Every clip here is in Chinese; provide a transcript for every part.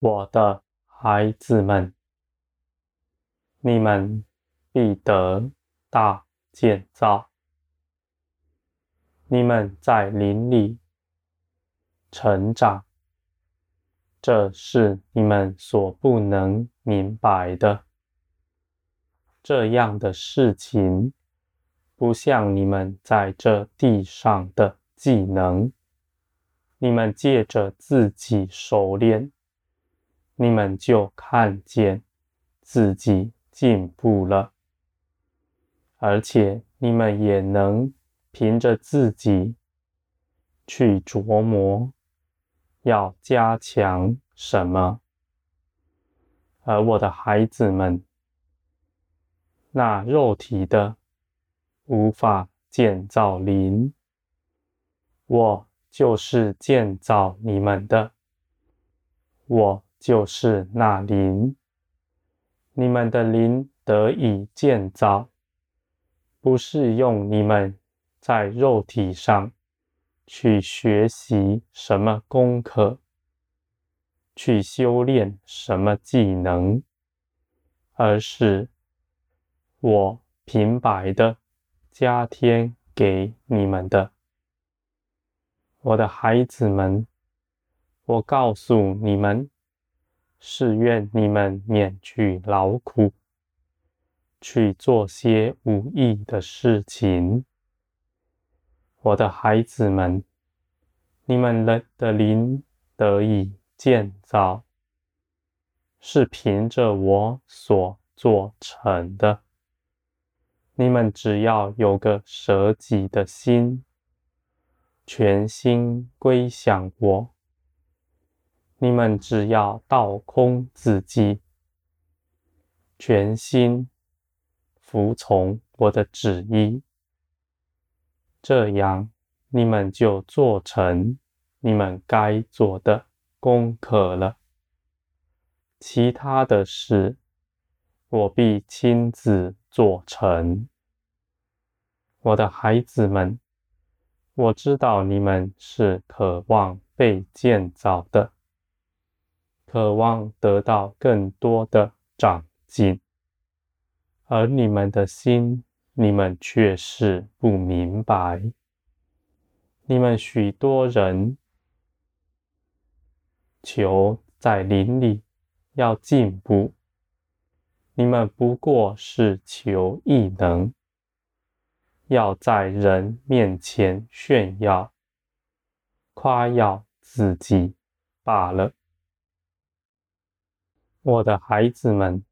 我的孩子们，你们必得大建造。你们在林里成长，这是你们所不能明白的。这样的事情，不像你们在这地上的技能，你们借着自己熟练，你们就看见自己进步了，而且你们也能。凭着自己去琢磨，要加强什么？而我的孩子们，那肉体的无法建造灵，我就是建造你们的，我就是那灵，你们的灵得以建造，不是用你们。在肉体上去学习什么功课，去修炼什么技能，而是我平白的加添给你们的，我的孩子们，我告诉你们，是愿你们免去劳苦，去做些无益的事情。我的孩子们，你们的灵得以建造，是凭着我所做成的。你们只要有个舍己的心，全心归向我。你们只要倒空自己，全心服从我的旨意。这样，你们就做成你们该做的功课了。其他的事，我必亲自做成。我的孩子们，我知道你们是渴望被建造的，渴望得到更多的长进，而你们的心。你们却是不明白，你们许多人求在灵里要进步，你们不过是求异能，要在人面前炫耀、夸耀自己罢了。我的孩子们，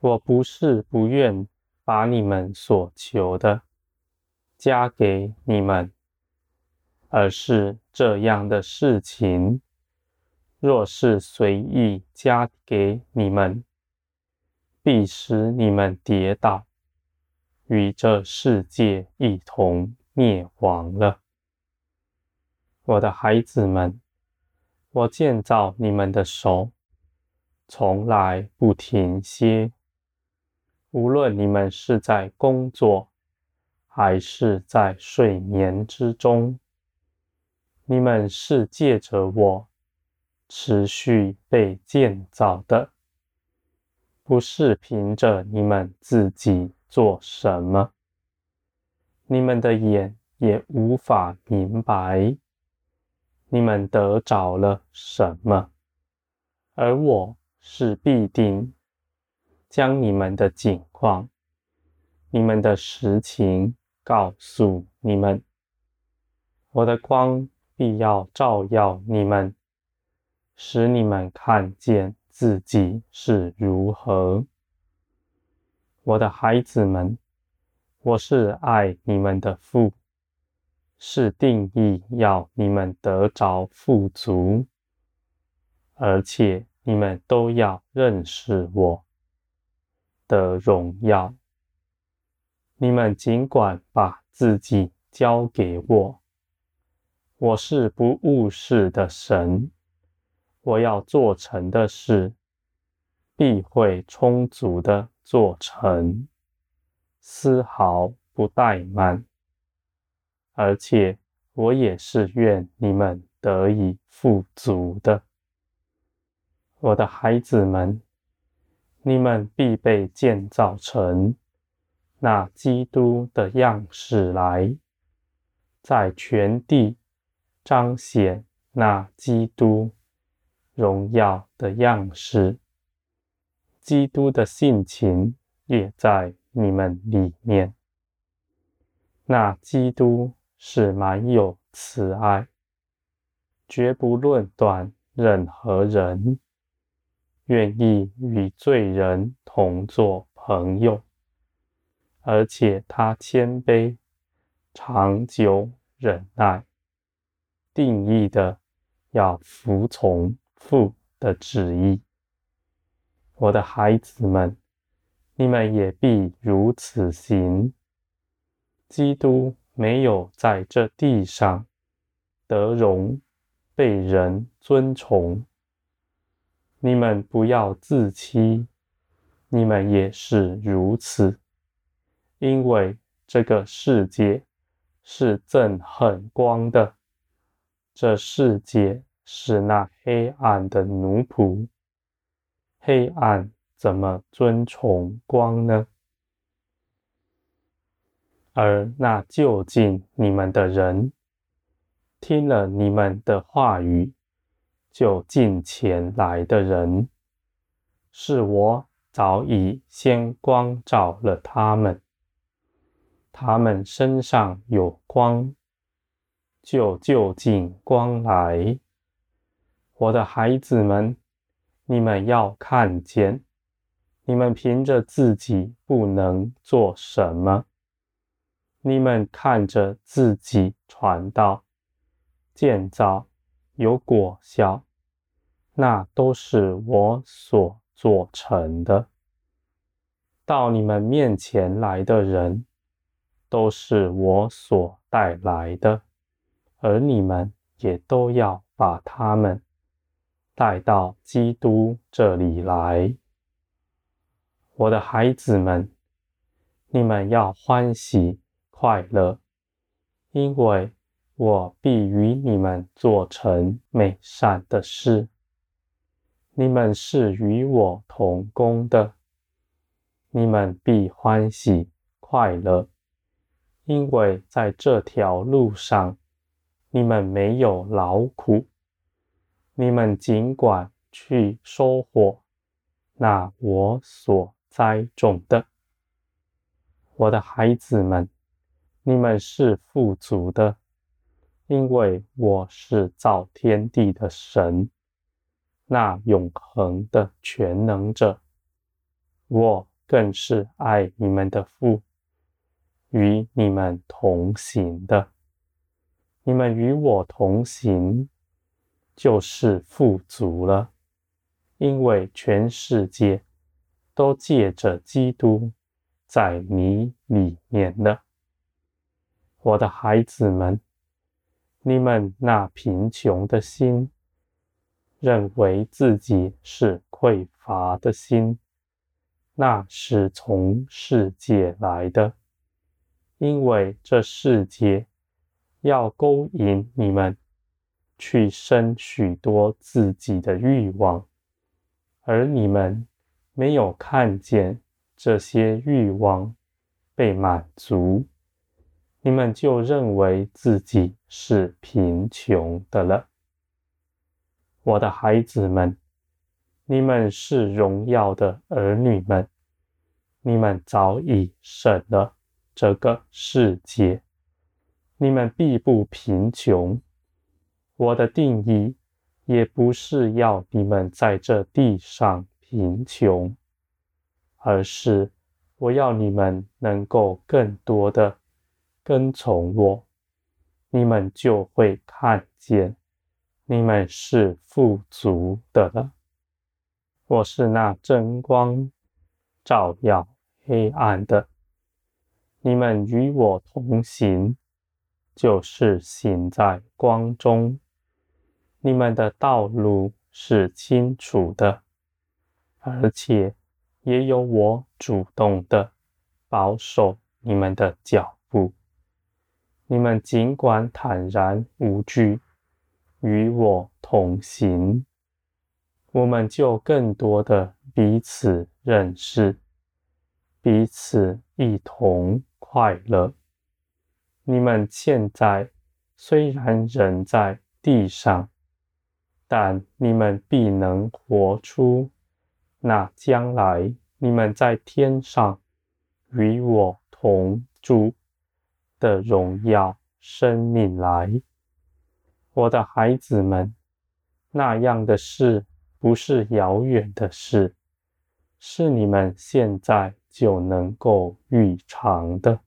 我不是不愿。把你们所求的加给你们，而是这样的事情，若是随意加给你们，必使你们跌倒，与这世界一同灭亡了。我的孩子们，我建造你们的手，从来不停歇。无论你们是在工作，还是在睡眠之中，你们是借着我持续被建造的，不是凭着你们自己做什么。你们的眼也无法明白，你们得着了什么，而我是必定。将你们的景况、你们的实情告诉你们，我的光必要照耀你们，使你们看见自己是如何。我的孩子们，我是爱你们的父，是定义要你们得着富足，而且你们都要认识我。的荣耀，你们尽管把自己交给我，我是不误事的神，我要做成的事，必会充足的做成，丝毫不怠慢，而且我也是愿你们得以富足的。我的孩子们，你们必被建造成那基督的样式来，在全地彰显那基督荣耀的样式。基督的性情也在你们里面。那基督是满有慈爱，绝不论断任何人。愿意与罪人同作朋友，而且他谦卑、长久忍耐，定义的要服从父的旨意。我的孩子们，你们也必如此行。基督没有在这地上得荣，被人尊崇。你们不要自欺，你们也是如此。因为这个世界是憎恨光的，这世界是那黑暗的奴仆。黑暗怎么尊崇光呢？而那就近你们的人，听了你们的话语。就近前来的人，是我早已先光照了他们，他们身上有光，就就近光来。我的孩子们，你们要看见，你们凭着自己不能做什么，你们看着自己传道、建造有果效。那都是我所做成的。到你们面前来的人，都是我所带来的，而你们也都要把他们带到基督这里来。我的孩子们，你们要欢喜快乐，因为我必与你们做成美善的事。你们是与我同工的，你们必欢喜快乐，因为在这条路上，你们没有劳苦，你们尽管去收获那我所栽种的。我的孩子们，你们是富足的，因为我是造天地的神。那永恒的全能者，我更是爱你们的父，与你们同行的。你们与我同行，就是富足了，因为全世界都借着基督在你里面了。我的孩子们，你们那贫穷的心。认为自己是匮乏的心，那是从世界来的，因为这世界要勾引你们去生许多自己的欲望，而你们没有看见这些欲望被满足，你们就认为自己是贫穷的了。我的孩子们，你们是荣耀的儿女们，你们早已胜了这个世界，你们必不贫穷。我的定义也不是要你们在这地上贫穷，而是我要你们能够更多的跟从我，你们就会看见。你们是富足的了。我是那真光，照耀黑暗的。你们与我同行，就是行在光中。你们的道路是清楚的，而且也有我主动的保守你们的脚步。你们尽管坦然无惧。与我同行，我们就更多的彼此认识，彼此一同快乐。你们现在虽然人在地上，但你们必能活出那将来你们在天上与我同住的荣耀生命来。我的孩子们，那样的事不是遥远的事，是你们现在就能够预尝的。